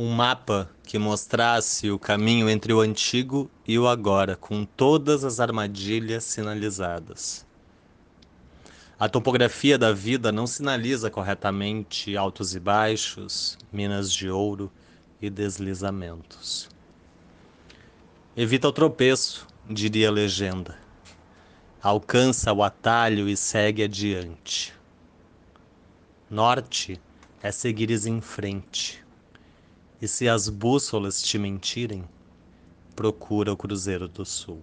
um mapa que mostrasse o caminho entre o antigo e o agora, com todas as armadilhas sinalizadas. A topografia da vida não sinaliza corretamente altos e baixos, minas de ouro e deslizamentos. Evita o tropeço, diria a legenda. Alcança o atalho e segue adiante. Norte é seguires em frente. E se as bússolas te mentirem, procura o Cruzeiro do Sul.